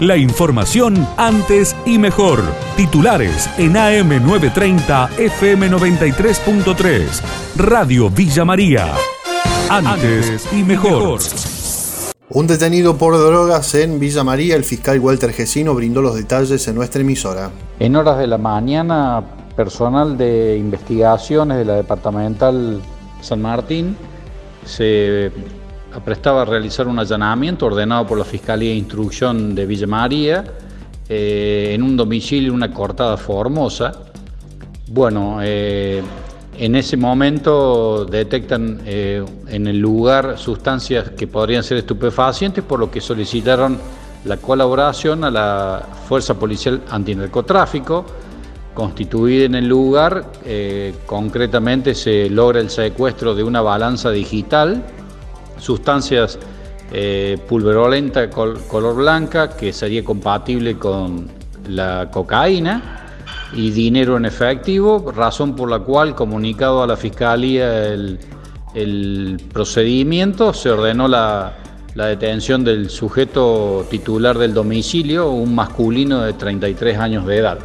La información antes y mejor. Titulares en AM930 FM93.3. Radio Villa María. Antes y mejor. Un detenido por drogas en Villa María, el fiscal Walter Gesino brindó los detalles en nuestra emisora. En horas de la mañana, personal de investigaciones de la departamental San Martín se aprestaba a realizar un allanamiento ordenado por la Fiscalía de Instrucción de Villa María eh, en un domicilio, una cortada formosa. Bueno, eh, en ese momento detectan eh, en el lugar sustancias que podrían ser estupefacientes, por lo que solicitaron la colaboración a la Fuerza Policial Antinarcotráfico, constituida en el lugar. concretamente se logra el secuestro de una balanza digital sustancias eh, pulverolenta color blanca que sería compatible con la cocaína y dinero en efectivo, razón por la cual, comunicado a la Fiscalía el, procedimiento, se ordenó la, la, detención del sujeto titular del domicilio, un masculino de 33 años de edad.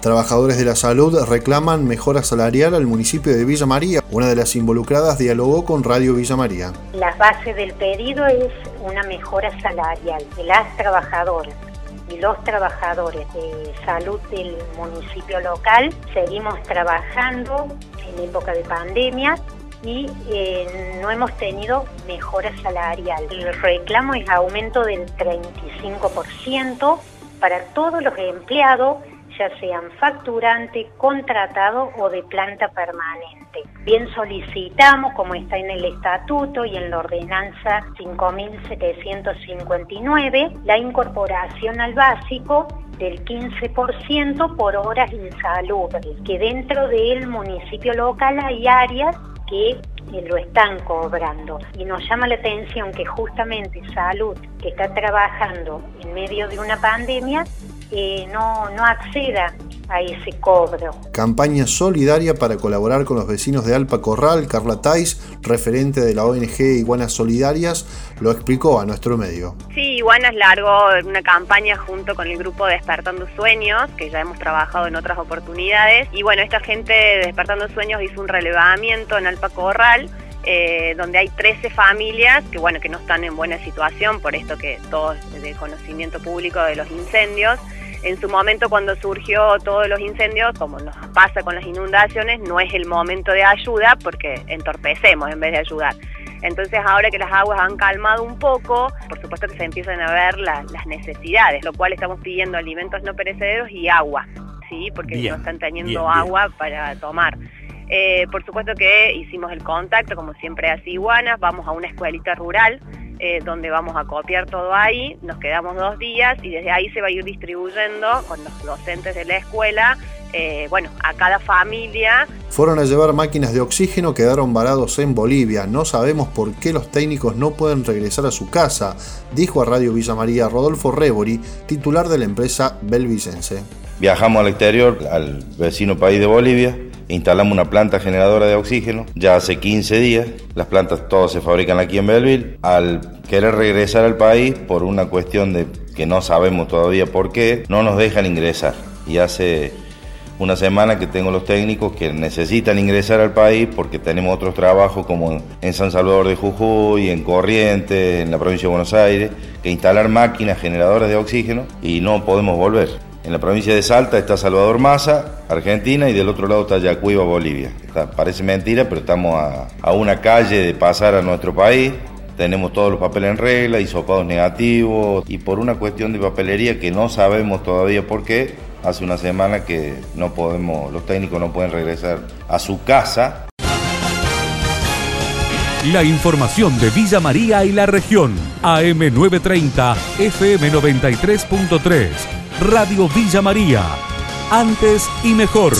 Trabajadores de la salud reclaman mejora salarial al municipio de Villa María. Una de las involucradas dialogó con Radio Villa María. La base del pedido es una mejora salarial de las trabajadoras y los trabajadores de salud del municipio local. Seguimos trabajando en época de pandemia y eh, no hemos tenido mejora salarial. El reclamo es aumento del 35% para todos los empleados ya sean facturante, contratado o de planta permanente. Bien solicitamos, como está en el estatuto y en la ordenanza 5759, la incorporación al básico del 15% por horas insalubres, que dentro del municipio local hay áreas que lo están cobrando. Y nos llama la atención que justamente salud, que está trabajando en medio de una pandemia, eh, no, no acceda a ese cobro. Campaña solidaria para colaborar con los vecinos de Alpa Corral, Carla Tais, referente de la ONG Iguanas Solidarias, lo explicó a nuestro medio. Sí, Iguanas largó una campaña junto con el grupo Despertando Sueños, que ya hemos trabajado en otras oportunidades. Y bueno, esta gente de Despertando Sueños hizo un relevamiento en Alpa Corral. Eh, donde hay 13 familias que bueno que no están en buena situación por esto que todo es de conocimiento público de los incendios en su momento cuando surgió todos los incendios, como nos pasa con las inundaciones, no es el momento de ayuda porque entorpecemos en vez de ayudar. Entonces ahora que las aguas han calmado un poco, por supuesto que se empiezan a ver las necesidades, lo cual estamos pidiendo alimentos no perecederos y agua, ¿sí? porque no están teniendo agua para tomar. Eh, por supuesto que hicimos el contacto, como siempre hace Iguanas, vamos a una escuelita rural eh, donde vamos a copiar todo ahí, nos quedamos dos días y desde ahí se va a ir distribuyendo con los docentes de la escuela, eh, bueno, a cada familia. Fueron a llevar máquinas de oxígeno, quedaron varados en Bolivia. No sabemos por qué los técnicos no pueden regresar a su casa, dijo a Radio Villa María Rodolfo Rebori, titular de la empresa Belvicense. Viajamos al exterior, al vecino país de Bolivia, instalamos una planta generadora de oxígeno ya hace 15 días. Las plantas todas se fabrican aquí en Belleville. Al querer regresar al país por una cuestión de que no sabemos todavía por qué, no nos dejan ingresar. Y hace una semana que tengo los técnicos que necesitan ingresar al país porque tenemos otros trabajos como en San Salvador de Jujuy, en Corrientes, en la provincia de Buenos Aires, que instalar máquinas generadoras de oxígeno y no podemos volver. En la provincia de Salta está Salvador Maza, Argentina, y del otro lado está Yacuiba, Bolivia. parece mentira, pero estamos a, una calle de pasar a nuestro país. Tenemos todos los papeles en regla, hisopados negativos, y por una cuestión de papelería que no sabemos todavía por qué, hace una semana que no podemos, los técnicos no pueden regresar a su casa. La información de Villa María y la región, AM930, FM93.3. Radio Villa María. Antes y mejor.